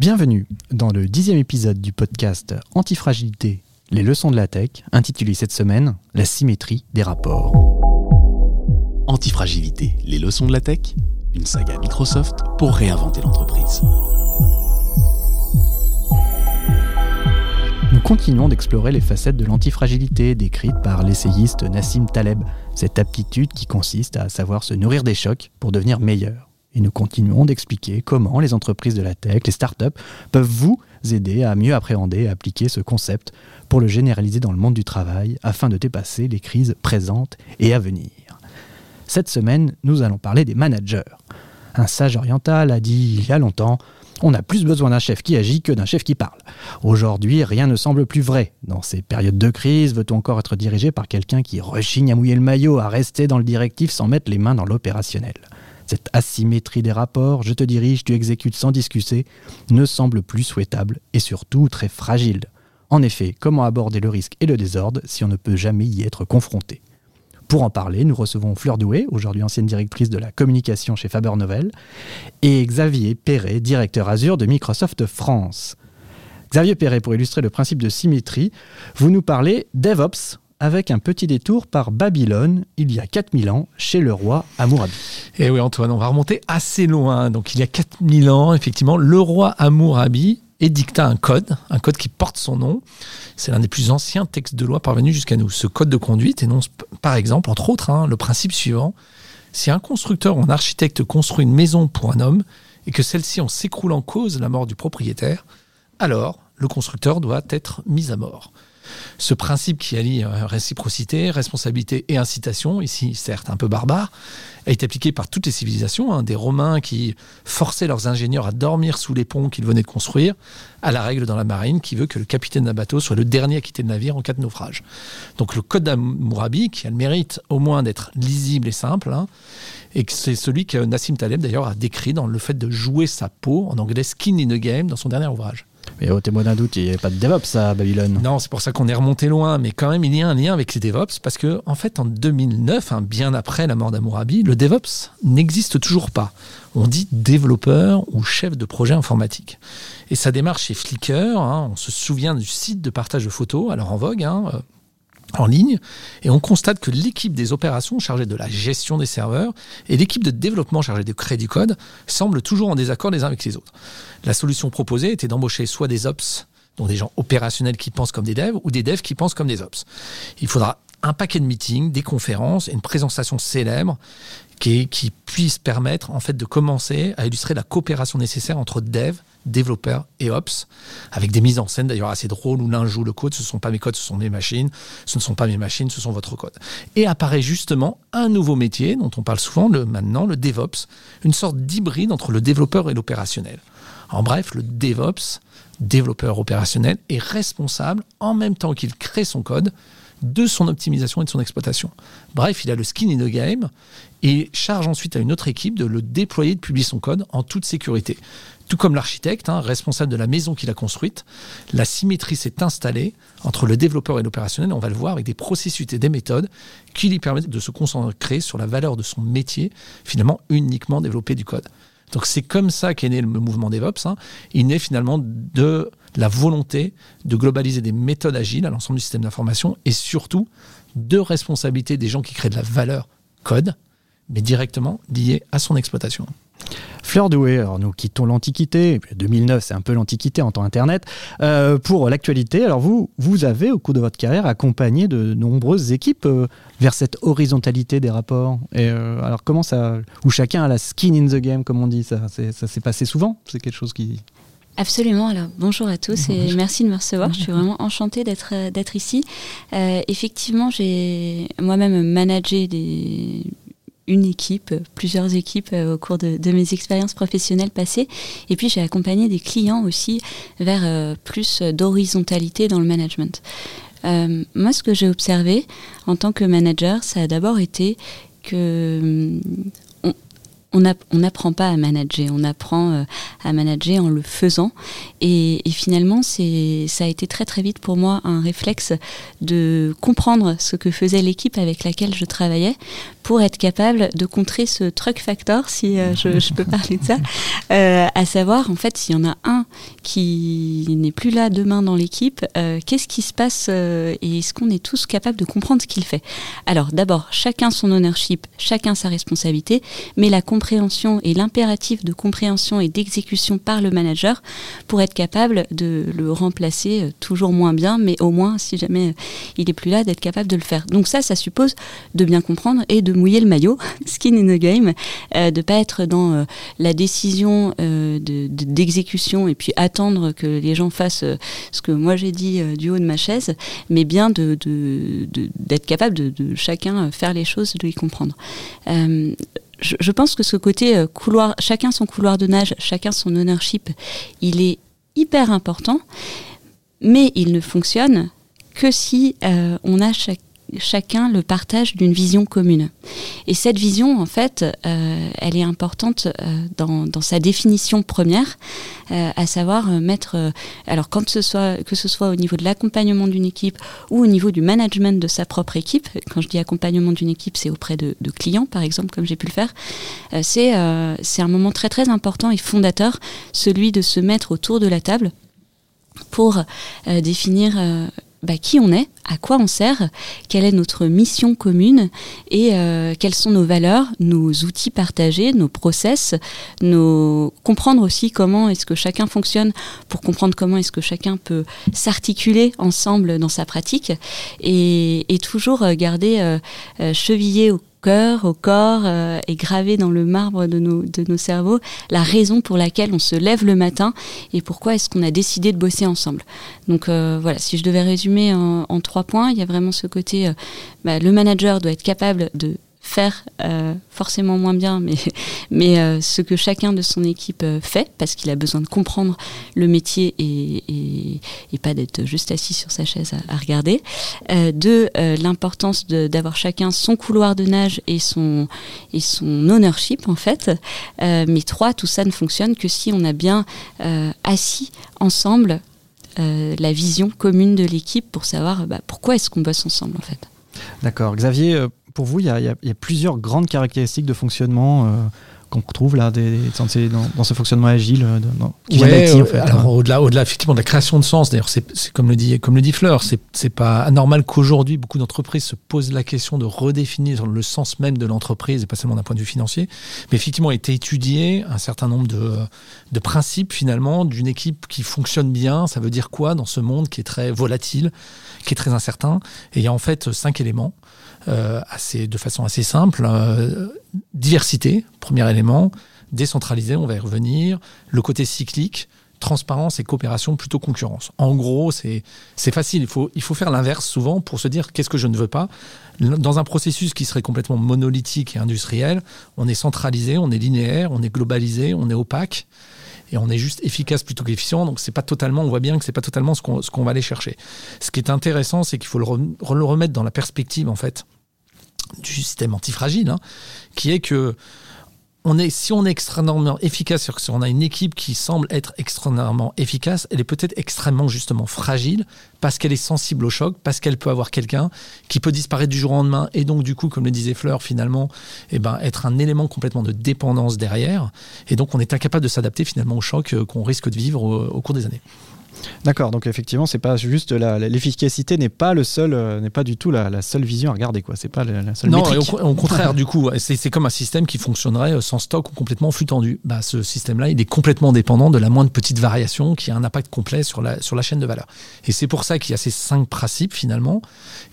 Bienvenue dans le dixième épisode du podcast Antifragilité, les leçons de la tech, intitulé cette semaine La symétrie des rapports. Antifragilité, les leçons de la tech, une saga Microsoft pour réinventer l'entreprise. Nous continuons d'explorer les facettes de l'antifragilité décrites par l'essayiste Nassim Taleb, cette aptitude qui consiste à savoir se nourrir des chocs pour devenir meilleur. Et nous continuons d'expliquer comment les entreprises de la tech, les startups, peuvent vous aider à mieux appréhender et appliquer ce concept pour le généraliser dans le monde du travail afin de dépasser les crises présentes et à venir. Cette semaine, nous allons parler des managers. Un sage oriental a dit il y a longtemps on a plus besoin d'un chef qui agit que d'un chef qui parle. Aujourd'hui, rien ne semble plus vrai. Dans ces périodes de crise, veut-on encore être dirigé par quelqu'un qui rechigne à mouiller le maillot, à rester dans le directif sans mettre les mains dans l'opérationnel? Cette asymétrie des rapports, je te dirige, tu exécutes sans discuter, ne semble plus souhaitable et surtout très fragile. En effet, comment aborder le risque et le désordre si on ne peut jamais y être confronté? Pour en parler, nous recevons Fleur Doué, aujourd'hui ancienne directrice de la communication chez Faber Novel, et Xavier Perret, directeur Azure de Microsoft France. Xavier Perret, pour illustrer le principe de symétrie, vous nous parlez DevOps, avec un petit détour par Babylone, il y a 4000 ans, chez le roi Amourabi. Et eh oui Antoine, on va remonter assez loin. Donc il y a 4000 ans, effectivement, le roi Amourabi édicta un code, un code qui porte son nom. C'est l'un des plus anciens textes de loi parvenus jusqu'à nous. Ce code de conduite énonce par exemple, entre autres, hein, le principe suivant. Si un constructeur ou un architecte construit une maison pour un homme et que celle-ci en s'écroule en cause la mort du propriétaire, alors le constructeur doit être mis à mort. Ce principe qui allie euh, réciprocité, responsabilité et incitation, ici certes un peu barbare, a été appliqué par toutes les civilisations, hein, des Romains qui forçaient leurs ingénieurs à dormir sous les ponts qu'ils venaient de construire, à la règle dans la marine qui veut que le capitaine d'un bateau soit le dernier à quitter le navire en cas de naufrage. Donc le code d'Amourabi, qui a le mérite au moins d'être lisible et simple, hein, et c'est celui que Nassim Taleb d'ailleurs a décrit dans le fait de jouer sa peau, en anglais skin in a game, dans son dernier ouvrage. Mais au témoin d'un doute, il n'y avait pas de DevOps à Babylone. Non, c'est pour ça qu'on est remonté loin, mais quand même, il y a un lien avec les DevOps, parce que, en fait, en 2009, hein, bien après la mort d'Amourabi, le DevOps n'existe toujours pas. On dit développeur ou chef de projet informatique. Et ça démarre chez Flickr, hein, on se souvient du site de partage de photos, alors en vogue, hein, euh, en ligne et on constate que l'équipe des opérations chargée de la gestion des serveurs et l'équipe de développement chargée de crédit code semblent toujours en désaccord les uns avec les autres. La solution proposée était d'embaucher soit des ops, donc des gens opérationnels qui pensent comme des devs, ou des devs qui pensent comme des ops. Il faudra un paquet de meetings, des conférences et une présentation célèbre qui, qui puisse permettre en fait de commencer à illustrer la coopération nécessaire entre devs développeurs et ops, avec des mises en scène d'ailleurs assez drôles où l'un joue le code, ce ne sont pas mes codes, ce sont mes machines, ce ne sont pas mes machines, ce sont votre code. Et apparaît justement un nouveau métier dont on parle souvent maintenant, le DevOps, une sorte d'hybride entre le développeur et l'opérationnel. En bref, le DevOps, développeur opérationnel, est responsable en même temps qu'il crée son code de son optimisation et de son exploitation. Bref, il a le skin in the game et charge ensuite à une autre équipe de le déployer, de publier son code en toute sécurité. Tout comme l'architecte, hein, responsable de la maison qu'il a construite, la symétrie s'est installée entre le développeur et l'opérationnel. On va le voir avec des processus et des méthodes qui lui permettent de se concentrer sur la valeur de son métier, finalement uniquement développer du code. Donc c'est comme ça qu'est né le mouvement DevOps. Hein. Il naît finalement de la volonté de globaliser des méthodes agiles à l'ensemble du système d'information et surtout de responsabilité des gens qui créent de la valeur code, mais directement liée à son exploitation. Fleur Doué, alors nous quittons l'Antiquité, 2009 c'est un peu l'Antiquité en temps Internet, euh, pour l'actualité. Alors vous, vous avez au cours de votre carrière accompagné de nombreuses équipes euh, vers cette horizontalité des rapports. Et euh, alors comment ça, où chacun a la skin in the game comme on dit, ça, ça s'est passé souvent C'est quelque chose qui... Absolument. Alors bonjour à tous et merci de me recevoir. Je suis vraiment enchantée d'être d'être ici. effectivement, j'ai moi-même managé des, une équipe, plusieurs équipes euh, au cours de, mes expériences professionnelles passées. Et puis j'ai accompagné des clients aussi vers euh, plus d'horizontalité dans le management. Euh, moi, ce que j'ai observé en tant que manager, ça a d'abord été que on n'apprend pas à manager, on apprend euh, à manager en le faisant. Et, finalement, c'est, ça a été très très vite pour moi un réflexe de comprendre ce que faisait l'équipe avec laquelle je travaillais pour être capable de contrer ce truck factor, si euh, je, peux parler de ça, euh, à savoir en fait s'il y en a un qui n'est plus là demain dans l'équipe, qu'est-ce qui se passe et est-ce qu'on est tous capables de comprendre ce qu'il fait? Alors d'abord, chacun son ownership, chacun sa responsabilité, mais la compréhension et l'impératif de compréhension et d'exécution par le manager pour être capable de le remplacer euh, toujours moins bien, mais au moins, si jamais euh, il est plus là, d'être capable de le faire. Donc ça, ça suppose de bien comprendre et de mouiller le maillot, skin in the game, euh, de pas être dans la décision d'exécution et puis attendre que les gens fassent ce que moi j'ai dit du haut de ma chaise, mais bien de, d'être capable de, chacun faire les choses, de les comprendre je, pense que ce côté euh, couloir, chacun son couloir de nage, chacun son ownership, il est hyper important, mais il ne fonctionne que si euh, on a chaque chacun le partage d'une vision commune. Et cette vision, en fait, euh, elle est importante euh, dans, sa définition première, euh, à savoir mettre, alors quand ce soit, que ce soit au niveau de l'accompagnement d'une équipe ou au niveau du management de sa propre équipe, quand je dis accompagnement d'une équipe, c'est auprès de, de, clients, par exemple, comme j'ai pu le faire, c'est un moment très très important et fondateur, celui de se mettre autour de la table pour définir bah, qui on est, à quoi on sert, quelle est notre mission commune et euh, quelles sont nos valeurs, nos outils partagés, nos process, nos comprendre aussi comment est-ce que chacun fonctionne pour comprendre comment est-ce que chacun peut s'articuler ensemble dans sa pratique et, toujours garder euh, euh, chevillé au cœur, au corps, euh, et gravé dans le marbre de nos, de nos cerveaux la raison pour laquelle on se lève le matin et pourquoi est-ce qu'on a décidé de bosser ensemble. Donc euh, voilà, si je devais résumer en, en, trois points, il y a vraiment ce côté, euh, bah, le manager doit être capable de faire euh, forcément moins bien, mais, mais euh, ce que chacun de son équipe euh, fait, parce qu'il a besoin de comprendre le métier et, et, pas d'être juste assis sur sa chaise à, regarder. deux, l'importance d'avoir chacun son couloir de nage et son, et son ownership, en fait. mais trois, tout ça ne fonctionne que si on a bien assis ensemble la vision commune de l'équipe pour savoir bah, pourquoi est-ce qu'on bosse ensemble, en fait. D'accord. Xavier, pour vous, il y, a, plusieurs grandes caractéristiques de fonctionnement euh, qu'on retrouve là des, dans, ce fonctionnement agile dans, qui en fait, alors, au-delà, au-delà effectivement de la création de sens, d'ailleurs, c'est, comme le dit comme le dit Fleur, c'est, c'est pas anormal qu'aujourd'hui beaucoup d'entreprises se posent la question de redéfinir le sens même de l'entreprise et pas seulement d'un point de vue financier, mais effectivement a été étudié un certain nombre de, de principes finalement d'une équipe qui fonctionne bien. Ça veut dire quoi dans ce monde qui est très volatile, qui est très incertain? Et il y a en fait cinq éléments. Euh, assez, de façon assez simple. Euh, diversité, premier élément. Décentralisé, on va y revenir. Le côté cyclique transparence et coopération plutôt concurrence. En gros, c'est facile. Il faut, il faut faire l'inverse souvent pour se dire qu'est-ce que je ne veux pas. Dans un processus qui serait complètement monolithique et industriel, on est centralisé, on est linéaire, on est globalisé, on est opaque et on est juste efficace plutôt qu'efficient. Donc c'est pas totalement, on voit bien que c'est pas totalement ce qu'on va aller chercher. Ce qui est intéressant, c'est qu'il faut le, remettre dans la perspective en fait du système antifragile, hein, qui est que on est, si on est extrêmement efficace, si on a une équipe qui semble être extrêmement efficace, elle est peut-être extrêmement justement fragile parce qu'elle est sensible au choc, parce qu'elle peut avoir quelqu'un qui peut disparaître du jour au lendemain et donc du coup, comme le disait Fleur, finalement, eh ben, être un élément complètement de dépendance derrière. Et donc on est incapable de s'adapter finalement au choc euh, qu'on risque de vivre au cours des années. D'accord, donc effectivement, c'est pas juste l'efficacité n'est pas le seul, euh, n'est pas du tout la, seule vision à regarder quoi. C'est pas la, seule. Non, au, contraire, du coup, c'est comme un système qui fonctionnerait euh, sans stock ou complètement flux tendu. Bah, ce système-là, il est complètement dépendant de la moindre petite variation qui a un impact complet sur la sur la chaîne de valeur. Et c'est pour ça qu'il y a ces cinq principes finalement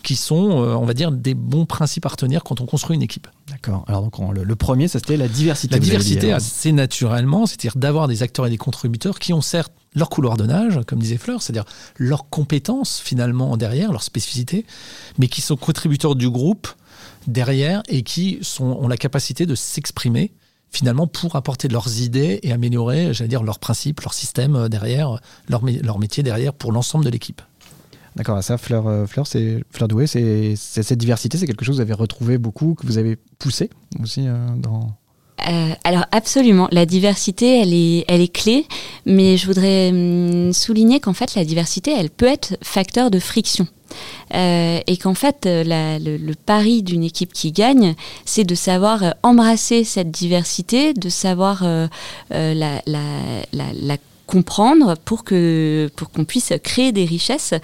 qui sont, euh, on va dire, des bons principes à retenir quand on construit une équipe. D'accord. Alors donc le, premier, c'était la diversité. La diversité, assez naturellement, c'est-à-dire d'avoir des acteurs et des contributeurs qui ont certes leur couloir de nage, comme disait Fleur, c'est-à-dire leurs compétences finalement derrière, leur spécificité, mais qui sont contributeurs du groupe derrière et qui sont, ont la capacité de s'exprimer finalement pour apporter leurs idées et améliorer, j'allais dire, leurs principes, leur système euh, derrière, leur, leur métier derrière pour l'ensemble de l'équipe. D'accord, ça, Fleur, euh, Fleur, c'est Fleur Doué, c'est cette diversité, c'est quelque chose que vous avez retrouvé beaucoup, que vous avez poussé aussi euh, dans Euh, alors absolument, la diversité, elle est, elle est clé, mais je voudrais hum, souligner qu'en fait, la diversité, elle peut être facteur de friction. Euh, et qu'en fait, la, le, le, pari d'une équipe qui gagne, c'est de savoir embrasser cette diversité, de savoir euh, la, la, la, la comprendre pour que pour qu'on puisse créer des richesses.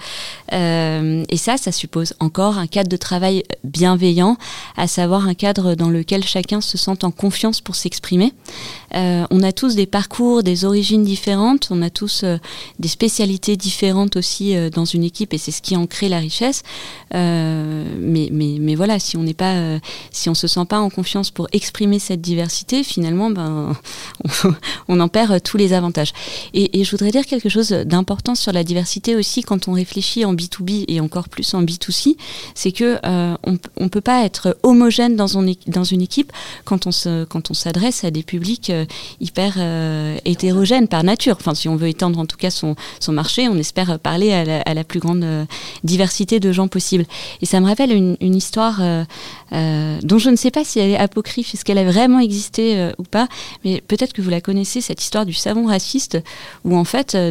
Euh, et ça, ça suppose encore un cadre de travail bienveillant, à savoir un cadre dans lequel chacun se sent en confiance pour s'exprimer. Euh, on a tous des parcours, des origines différentes, on a tous euh, des spécialités différentes aussi euh, dans une équipe, et c'est ce qui en crée la richesse. Euh, mais, mais, mais voilà, si on n'est pas, si on se sent pas en confiance pour exprimer cette diversité, finalement, ben, on en perd tous les avantages. Et, je voudrais dire quelque chose d'important sur la diversité aussi quand on réfléchit en B2B et encore plus en B2C, c'est que euh, on, on peut pas être homogène dans, une équipe quand on s'adresse à des publics euh, hyper euh, hétérogènes par nature. Enfin, si on veut étendre en tout cas son, marché, on espère parler à la, plus grande euh, diversité de gens possible. Et ça me rappelle une histoire euh, dont je ne sais pas si elle est apocryphe, est-ce qu'elle a vraiment existé ou pas, mais peut-être que vous la connaissez, cette histoire du savon raciste où en fait, euh,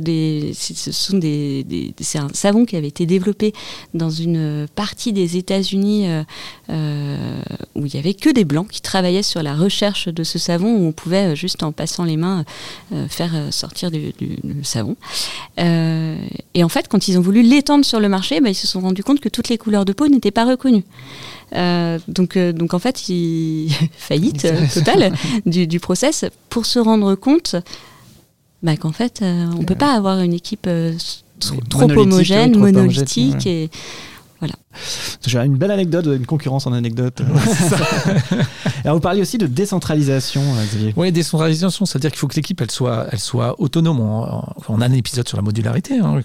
ce sont des, des c'est un savon qui avait été développé dans une partie des États-Unis euh, euh, où il y avait que des blancs qui travaillaient sur la recherche de ce savon où on pouvait euh, juste en passant les mains euh, faire sortir du, savon. Euh, et en fait, quand ils ont voulu l'étendre sur le marché, bah, ils se sont rendus compte que toutes les couleurs de peau n'étaient pas reconnues. Euh, donc, euh, donc en fait, il... faillite totale du, du process pour se rendre compte bah, qu'en fait, euh, on ne peut pas avoir une équipe euh, trop, trop homogène, monolithique. ouais. et voilà. J'ai une belle anecdote, une concurrence en anecdote. Alors vous parliez aussi de décentralisation, euh, Xavier. Oui, décentralisation, c'est-à-dire qu'il faut que l'équipe elle soit, elle soit autonome. On, a un épisode sur la modularité hein,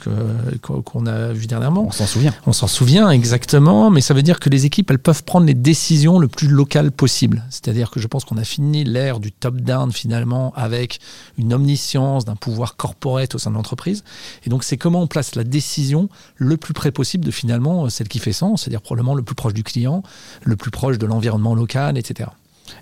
qu'on a vu dernièrement. On s'en souvient. On s'en souvient exactement, mais ça veut dire que les équipes elles peuvent prendre les décisions le plus locales possible. C'est-à-dire que je pense qu'on a fini l'ère du top-down finalement avec une omniscience d'un pouvoir corporate au sein de l'entreprise. Et donc c'est comment on place la décision le plus près possible de finalement celle qui fait c'est-à-dire probablement le plus proche du client, le plus proche de l'environnement local, etc.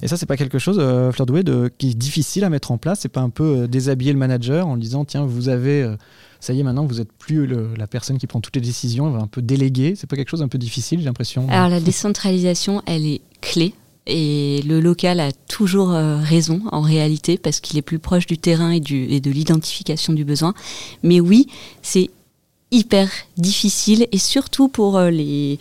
Et ça, c'est pas quelque chose, euh, Fleur Doué, de, qui est difficile à mettre en place? C'est pas un peu euh, déshabiller le manager en disant tiens, vous avez, euh, ça y est, maintenant vous êtes plus le, la personne qui prend toutes les décisions, elle va un peu déléguer? C'est pas quelque chose un peu difficile, j'ai l'impression? Alors la décentralisation, elle est clé. Et le local a toujours euh, raison en réalité parce qu'il est plus proche du terrain et, du, et de l'identification du besoin. Mais oui, c'est hyper difficile et surtout pour euh, les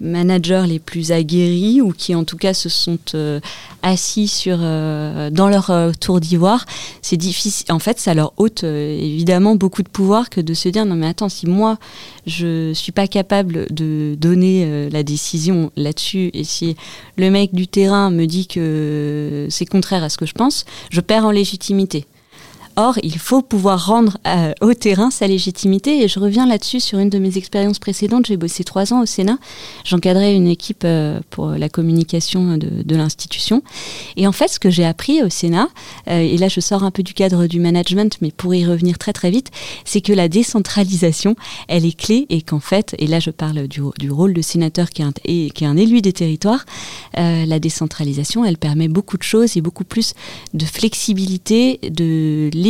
managers les plus aguerris ou qui en tout cas se sont euh, assis sur euh, dans leur tour d'ivoire c'est difficile en fait ça leur ôte évidemment beaucoup de pouvoir que de se dire non mais attends si moi je suis pas capable de donner la décision là-dessus et si le mec du terrain me dit que c'est contraire à ce que je pense je perds en légitimité Or, il faut pouvoir rendre euh, au terrain sa légitimité. Et je reviens là-dessus sur une de mes expériences précédentes. J'ai bossé trois ans au Sénat. J'encadrais une équipe euh, pour la communication de, l'institution. Et en fait, ce que j'ai appris au Sénat, euh, et là je sors un peu du cadre du management, mais pour y revenir très très vite, c'est que la décentralisation, elle est clé et qu'en fait, et là je parle du, rôle de sénateur qui est un, qui est un élu des territoires, la décentralisation, elle permet beaucoup de choses et beaucoup plus de flexibilité, de légitimité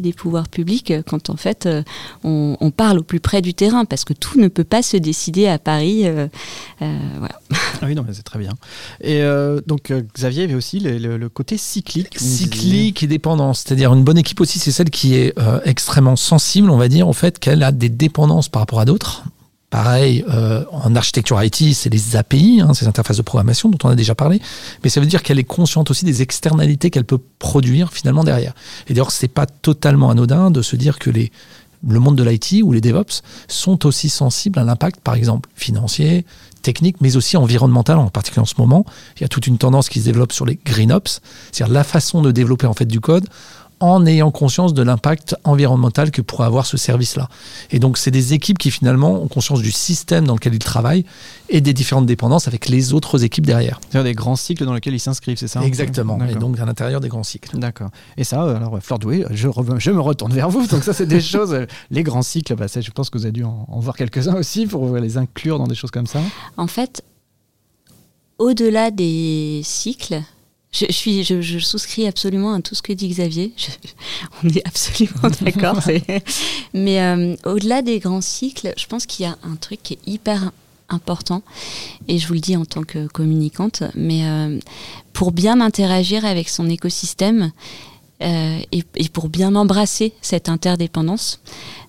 des pouvoirs publics quand en fait euh, on, on, parle au plus près du terrain parce que tout ne peut pas se décider à Paris. Euh, euh, voilà. Ah oui, non, mais c'est très bien. Et euh, donc Xavier avait aussi le, le, le côté cyclique. Cyclique et dépendance. C'est-à-dire une bonne équipe aussi, c'est celle qui est euh, extrêmement sensible, on va dire, au fait qu'elle a des dépendances par rapport à d'autres. Pareil, euh, en architecture IT, c'est les API, hein, ces interfaces de programmation dont on a déjà parlé, mais ça veut dire qu'elle est consciente aussi des externalités qu'elle peut produire finalement derrière. Et d'ailleurs, c'est pas totalement anodin de se dire que les, le monde de l'IT ou les DevOps sont aussi sensibles à l'impact, par exemple, financier, technique, mais aussi environnemental, en particulier en ce moment. Il y a toute une tendance qui se développe sur les green ops, c'est-à-dire la façon de développer en fait du code en ayant conscience de l'impact environnemental que pourrait avoir ce service-là. Et donc, c'est des équipes qui finalement ont conscience du système dans lequel ils travaillent et des différentes dépendances avec les autres équipes derrière. C'est-à-dire des grands cycles dans lesquels ils s'inscrivent, c'est ça Exactement. Et donc, à l'intérieur des grands cycles. D'accord. Et ça, alors, Fleur Doué, je, je, me retourne vers vous. Donc, ça, c'est des choses. Les grands cycles, bah, je pense que vous avez dû en, en voir quelques-uns aussi pour les inclure dans des choses comme ça. En fait, au-delà des cycles, Je, suis, je, souscris absolument à tout ce que dit Xavier. on est absolument d'accord. Mais euh, au-delà des grands cycles, je pense qu'il y a un truc qui est hyper important, et je vous le dis en tant que communicante, mais euh, pour bien interagir avec son écosystème euh, et, pour bien embrasser cette interdépendance,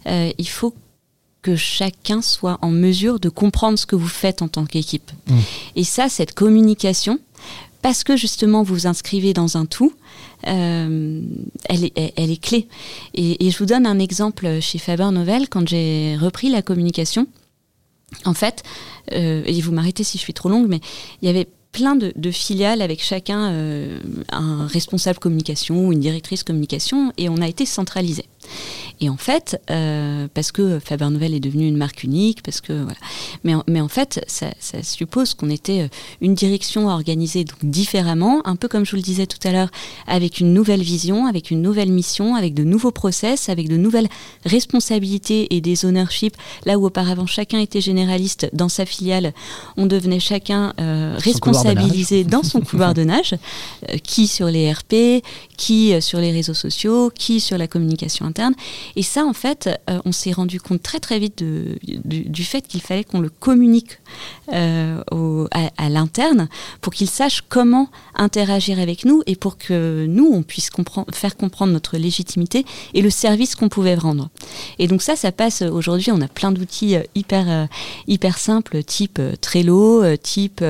il faut que chacun soit en mesure de comprendre ce que vous faites en tant qu'équipe. Mmh. Et ça, cette communication, parce que justement vous vous inscrivez dans un tout, euh, elle, est, clé. Et, je vous donne un exemple chez Faber Novel, quand j'ai repris la communication. En fait, euh, et vous m'arrêtez si je suis trop longue, mais il y avait plein de, filiales avec chacun euh, un responsable communication ou une directrice communication, et on a été centralisé. Et en fait, euh, parce que Faber Novel est devenu une marque unique, parce que voilà. Mais en, mais en fait, ça, suppose qu'on était euh, une direction organisée donc différemment, un peu comme je vous le disais tout à l'heure, avec une nouvelle vision, avec une nouvelle mission, avec de nouveaux process, avec de nouvelles responsabilités et des ownerships. Là où auparavant chacun était généraliste dans sa filiale, on devenait chacun euh, responsabilisé dans son couloir de nage, qui sur les RP, qui sur les réseaux sociaux, qui sur la communication Et ça, en fait, euh, on s'est rendu compte très très vite du, fait qu'il fallait qu'on le communique euh, à, l'interne pour qu'il sache comment interagir avec nous et pour que nous, on puisse faire comprendre notre légitimité et le service qu'on pouvait rendre. Et donc ça, ça passe aujourd'hui, on a plein d'outils euh, hyper, hyper simples, type Trello, type...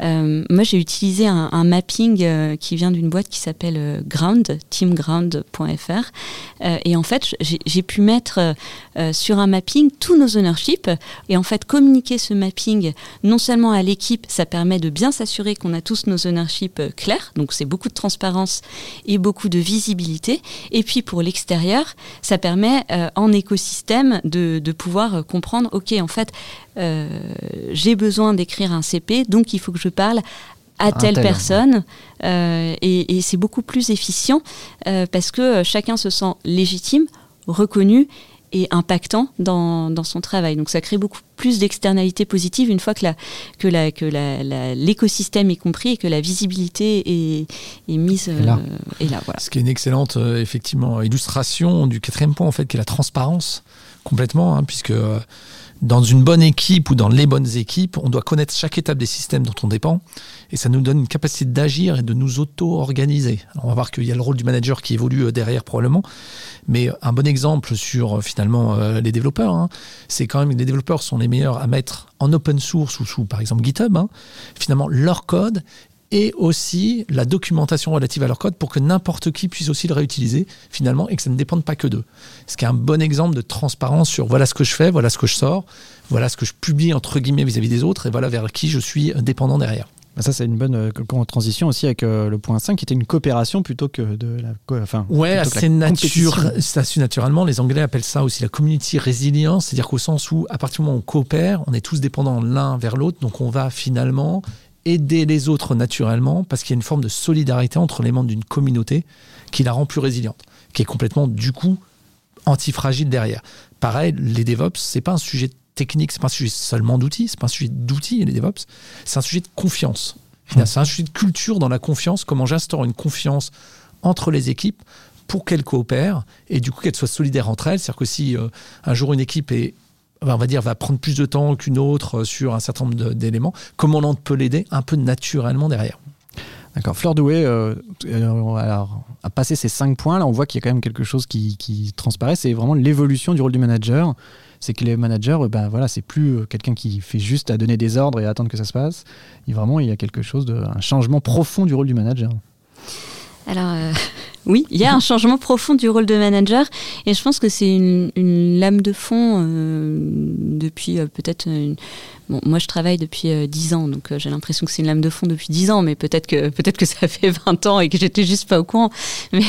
moi, j'ai utilisé un, mapping qui vient d'une boîte qui s'appelle Ground, teamground.fr. et fait, j'ai pu mettre euh, euh, sur un mapping tous nos ownerships et en fait communiquer ce mapping non seulement à l'équipe, ça permet de bien s'assurer qu'on a tous nos ownerships euh, clairs, donc c'est beaucoup de transparence et beaucoup de visibilité. Et puis pour l'extérieur, ça permet en écosystème de, de, pouvoir comprendre, ok, en fait, j'ai besoin d'écrire un CP, donc il faut que je parle à telle personne. Euh, et, c'est beaucoup plus efficient euh, parce que chacun se sent légitime, reconnu et impactant dans, dans, son travail. Donc ça crée beaucoup plus d'externalités positives une fois que la, que la, que l'écosystème est compris et que la visibilité est, est mise et là. Euh, là voilà. Ce qui est une excellente effectivement illustration du quatrième point en fait qui est la transparence complètement hein, puisque dans une bonne équipe ou dans les bonnes équipes, on doit connaître chaque étape des systèmes dont on dépend et ça nous donne une capacité d'agir et de nous auto-organiser. On va voir qu'il y a le rôle du manager qui évolue euh, derrière probablement, mais un bon exemple sur euh, finalement euh, les développeurs, hein, c'est quand même que les développeurs sont les meilleurs à mettre en open source ou sous par exemple GitHub, hein, finalement leur code et aussi la documentation relative à leur code pour que n'importe qui puisse aussi le réutiliser finalement et que ça ne dépende pas que d'eux. Ce qui est un bon exemple de transparence sur voilà ce que je fais, voilà ce que je sors, voilà ce que je publie entre guillemets vis-à-vis des autres et voilà vers qui je suis dépendant derrière. Ça, c'est une bonne euh, transition aussi avec euh, le point 5 qui était une coopération plutôt que de la. Enfin, ouais, assez, naturellement. Les Anglais appellent ça aussi la community resilience, c'est-à-dire qu'au sens où, à partir du moment où on coopère, on est tous dépendants l'un vers l'autre, donc on va finalement aider les autres naturellement parce qu'il y a une forme de solidarité entre les membres d'une communauté qui la rend plus résiliente, qui est complètement du coup antifragile derrière. Pareil, les DevOps, c'est pas un sujet technique, c'est pas un sujet seulement d'outils, c'est pas un sujet d'outils les DevOps, c'est un sujet de confiance. C'est un sujet de culture dans la confiance, comment j'instaure une confiance entre les équipes pour qu'elles coopèrent et du coup qu'elles soient solidaires entre elles. C'est-à-dire que si euh, un jour une équipe est on va dire, va prendre plus de temps qu'une autre euh, sur un certain nombre d'éléments, comment on peut l'aider un peu naturellement derrière? D'accord. Fleur Doué, euh, alors, à passer ces cinq points, là, on voit qu'il y a quand même quelque chose qui, qui transparaît. C'est vraiment l'évolution du rôle du manager. C'est que les managers, ben voilà, c'est plus euh, quelqu'un qui fait juste à donner des ordres et à attendre que ça se passe. Et vraiment, il y a quelque chose de, un changement profond du rôle du manager. Alors, oui, il y a un changement profond du rôle de manager et je pense que c'est une, lame de fond depuis peut-être une, moi, je travaille depuis euh, dix 10 ans, donc euh, j'ai l'impression que c'est une lame de fond depuis 10 ans, mais peut-être que, peut-être que ça fait 20 ans et que j'étais juste pas au courant. Mais,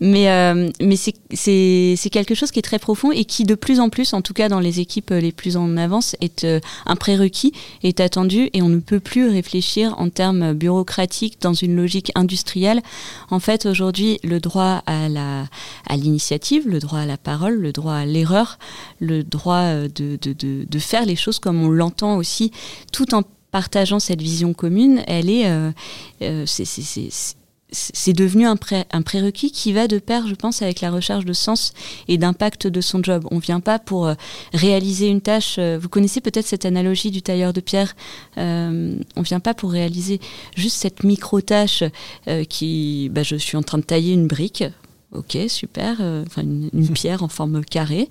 mais, euh, mais c'est, quelque chose qui est très profond et qui, de plus en plus, en tout cas dans les équipes les plus en avance, est un prérequis, est attendu et on ne peut plus réfléchir en termes bureaucratiques dans une logique industrielle. En fait, aujourd'hui, le droit à, la, à l'initiative, le droit à la parole, le droit à l'erreur, le droit de, de, de, de faire les choses comme on l'entend aussi, tout en partageant cette vision commune, elle est, c'est c'est devenu un, un, prérequis qui va de pair, je pense, avec la recherche de sens et d'impact de son job. On ne vient pas pour euh, réaliser une tâche. Euh, vous connaissez peut-être cette analogie du tailleur de pierre. Euh, on ne vient pas pour réaliser juste cette micro-tâche qui, bah, je suis en train de tailler une brique. Ok, super. Enfin, une, pierre en forme carrée.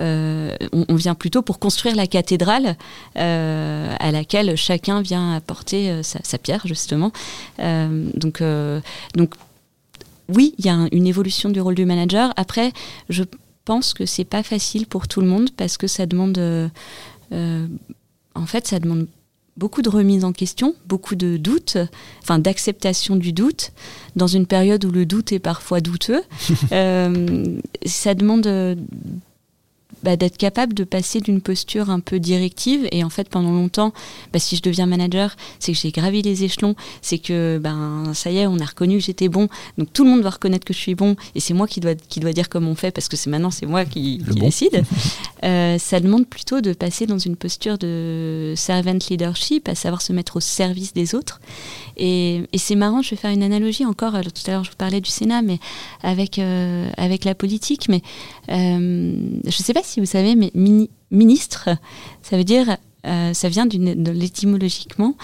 Euh, on, vient plutôt pour construire la cathédrale euh, à laquelle chacun vient apporter euh, sa, pierre, justement. donc, donc, oui, il y a une évolution du rôle du manager. Après, je pense que c'est pas facile pour tout le monde parce que ça demande, en fait, ça demande beaucoup de remise en question, beaucoup de doutes, enfin d'acceptation du doute, dans une période où le doute est parfois douteux. ça demande bah, d'être capable de passer d'une posture un peu directive. Et en fait, pendant longtemps, bah, si je deviens manager, c'est que j'ai gravi les échelons, c'est que ben ça y est, on a reconnu que j'étais bon. Donc tout le monde va reconnaître que je suis bon, et c'est moi qui dois qui doit dire comment on fait parce que c'est maintenant c'est moi qui, décide. euh, ça demande plutôt de passer dans une posture de servant leadership, à savoir se mettre au service des autres. Et, et c'est marrant, je vais faire une analogie encore. Tout à l'heure, je vous parlais du Sénat, mais avec euh, avec la politique, mais euh, je ne sais pas si vous savez, mais ministre, ça veut dire, euh, ça vient de l'étymologiquement,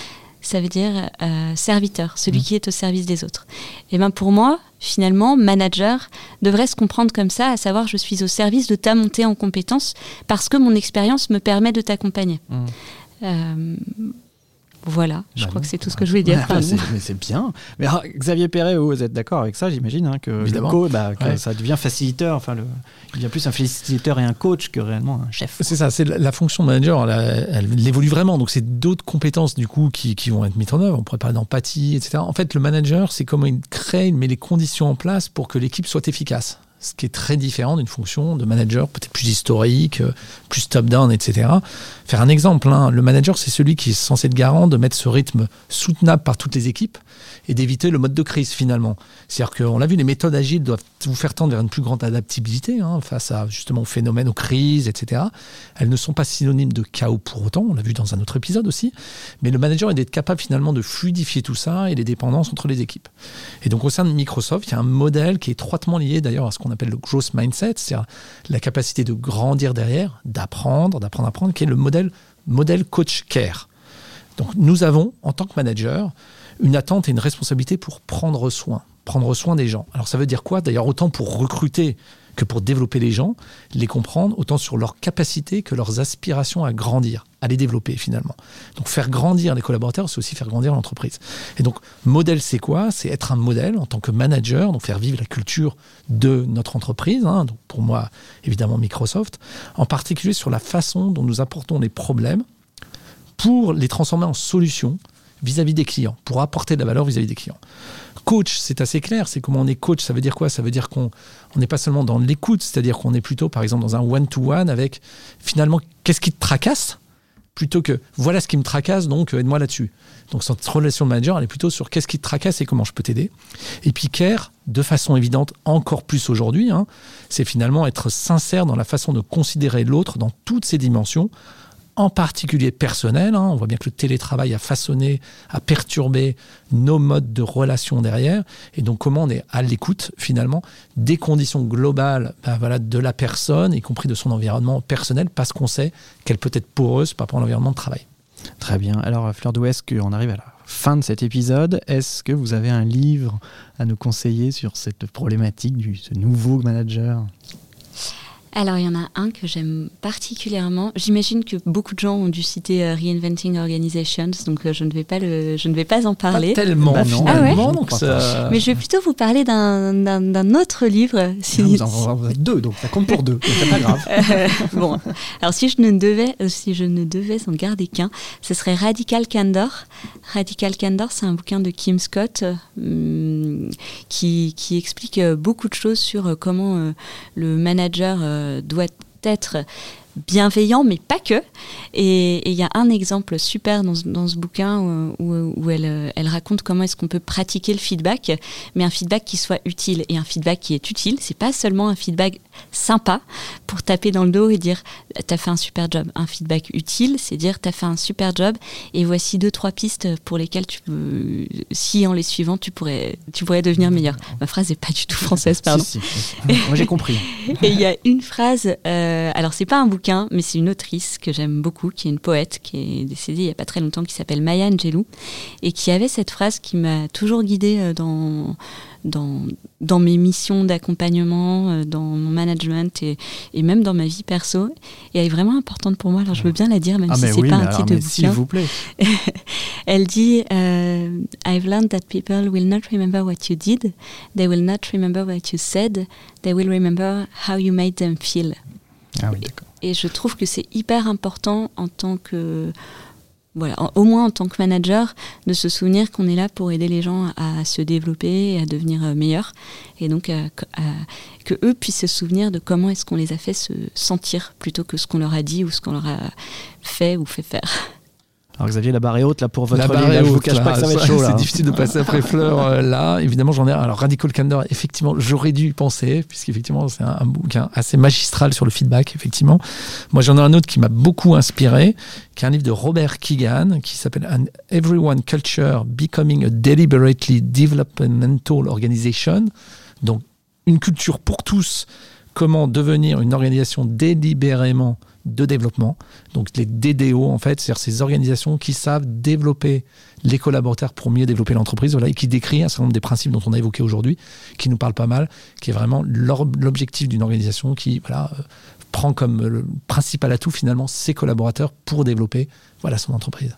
ça veut dire euh, serviteur, celui mmh. qui est au service des autres. Et ben pour moi, finalement, manager devrait se comprendre comme ça, à savoir je suis au service de ta montée en compétences parce que mon expérience me permet de t'accompagner. Mmh. Voilà, je bah crois que c'est tout ce que je voulais dire. mais c'est bien. Mais ah, Xavier Perret, vous êtes d'accord avec ça, j'imagine, hein, que, bah, ça devient facilitateur. Enfin, le, il devient plus un facilitateur et un coach que réellement un chef. C'est ça, c'est la, fonction de manager, elle, évolue vraiment. Donc, c'est d'autres compétences du coup qui, qui, vont être mises en œuvre. On pourrait parler d'empathie, etc. En fait, le manager, c'est comment il crée, il met les conditions en place pour que l'équipe soit efficace ce qui est très différent d'une fonction de manager peut-être plus historique, euh, plus top-down, etc. Faire un exemple, hein. le manager, c'est celui qui est censé être garant de mettre ce rythme soutenable par toutes les équipes et d'éviter le mode de crise finalement. C'est-à-dire qu'on l'a vu, les méthodes agiles doivent vous faire tendre vers une plus grande adaptabilité hein, face à justement aux phénomènes, aux crises, etc. Elles ne sont pas synonymes de chaos pour autant, on l'a vu dans un autre épisode aussi, mais le manager est d'être capable finalement de fluidifier tout ça et les dépendances entre les équipes. Et donc au sein de Microsoft, il y a un modèle qui est étroitement lié d'ailleurs à ce qu'on appelle le growth mindset, c'est-à-dire la capacité de grandir derrière, d'apprendre, d'apprendre apprendre, qui est le modèle, modèle coach care. Donc nous avons, en tant que manager, une attente et une responsabilité pour prendre soin, prendre soin des gens. Alors ça veut dire quoi? D'ailleurs, autant pour recruter que pour développer les gens, les comprendre, autant sur leur capacité que leurs aspirations à grandir, à les développer finalement. Donc faire grandir les collaborateurs, c'est aussi faire grandir l'entreprise. Et donc modèle, c'est quoi? C'est être un modèle en tant que manager, donc faire vivre la culture de notre entreprise, hein, donc pour moi évidemment Microsoft, en particulier sur la façon dont nous apportons les problèmes pour les transformer en solutions vis-à-vis des clients, pour apporter de la valeur vis-à-vis des clients. Coach, c'est assez clair, c'est comment on est coach, ça veut dire quoi? Ça veut dire qu'on n'est pas seulement dans l'écoute, c'est-à-dire qu'on est plutôt par exemple dans un one-to-one avec finalement qu'est-ce qui te tracasse? Plutôt que voilà ce qui me tracasse, donc euh, aide-moi là-dessus. Donc cette relation manager, elle est plutôt sur qu'est-ce qui te tracasse et comment je peux t'aider. Et puis care, de façon évidente, encore plus aujourd'hui, hein, c'est finalement être sincère dans la façon de considérer l'autre dans toutes ses dimensions, en particulier personnel. Hein. On voit bien que le télétravail a façonné, a perturbé nos modes de relation derrière. Et donc, comment on est à l'écoute, finalement, des conditions globales ben voilà, de la personne, y compris de son environnement personnel, parce qu'on sait qu'elle peut être poreuse par rapport à l'environnement de travail. Très bien. Alors, Fleur d'Ouest, on arrive à la fin de cet épisode? Est-ce que vous avez un livre à nous conseiller sur cette problématique du nouveau manager? Alors, il y en a un que j'aime particulièrement. J'imagine que beaucoup de gens ont dû citer euh, Reinventing Organizations, donc euh, je, ne vais pas le, je ne vais pas en parler. Pas tellement, bah finalement. Ah Mais je vais plutôt vous parler d'un autre livre. Si... vous en avez deux, donc ça compte pour deux, c'est pas grave. Euh, bon, alors si je ne devais, si je ne devais en garder qu'un, ce serait Radical Candor. Radical Candor, c'est un bouquin de Kim Scott qui, qui, explique beaucoup de choses sur comment le manager doit être bienveillant, mais pas que. Et il y a un exemple super dans, dans ce bouquin où, où, elle, elle, raconte comment est-ce qu'on peut pratiquer le feedback, mais un feedback qui soit utile. Et un feedback qui est utile, c'est pas seulement un feedback sympa pour taper dans le dos et dire t'as fait un super job. Un feedback utile, c'est dire t'as fait un super job et voici deux trois pistes pour lesquelles tu peux, si en les suivant tu pourrais, tu pourrais devenir meilleur. Ma phrase est pas du tout française, pardon. Moi j'ai compris. et il y a une phrase, euh, alors c'est pas un bouquin, mais c'est une autrice que j'aime beaucoup, qui est une poète, qui est décédée il y a pas très longtemps, qui s'appelle Maya Angelou, et qui avait cette phrase qui m'a toujours guidée euh, dans dans, dans mes missions d'accompagnement, euh, dans mon management et, et, même dans ma vie perso. Et elle est vraiment importante pour moi. Alors je veux bien la dire, même ah, si c'est pas un titre de bouquin. S'il vous plaît. elle dit euh, I've learned that people will not remember what you did, they will not remember what you said, they will remember how you made them feel. Ah oui, d'accord. Et je trouve que c'est hyper important en tant que voilà, au moins en tant que manager, de se souvenir qu'on est là pour aider les gens à, se développer et à devenir euh, meilleurs. Et donc, euh, que eux puissent se souvenir de comment est-ce qu'on les a fait se sentir plutôt que ce qu'on leur a dit ou ce qu'on leur a fait ou fait faire. Alors Xavier, la barre est haute là pour votre la livre. je vous cache pas que ça va être chaud. C'est difficile de passer après Fleur euh, là. Évidemment, j'en ai. Alors Radical Candor, effectivement, j'aurais dû y penser puisqu'effectivement c'est un, bouquin assez magistral sur le feedback. Effectivement, moi j'en ai un autre qui m'a beaucoup inspiré, qui est un livre de Robert Keegan qui s'appelle An Everyone Culture Becoming a Deliberately Developmental Organization. Donc une culture pour tous. Comment devenir une organisation délibérément de développement. Donc les DDO, en fait, c'est-à-dire ces organisations qui savent développer les collaborateurs pour mieux développer l'entreprise, voilà, et qui décrit un certain nombre des principes dont on a évoqué aujourd'hui, qui nous parlent pas mal, qui est vraiment l'objectif d'une organisation qui voilà, euh, prend comme le principal atout finalement ses collaborateurs pour développer voilà, son entreprise.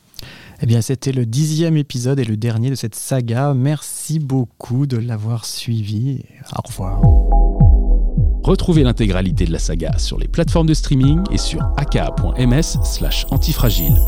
Eh bien, c'était le dixième épisode et le dernier de cette saga. Merci beaucoup de l'avoir suivi. Au revoir. Retrouvez l'intégralité de la saga sur les plateformes de streaming et sur aka.ms slash antifragile.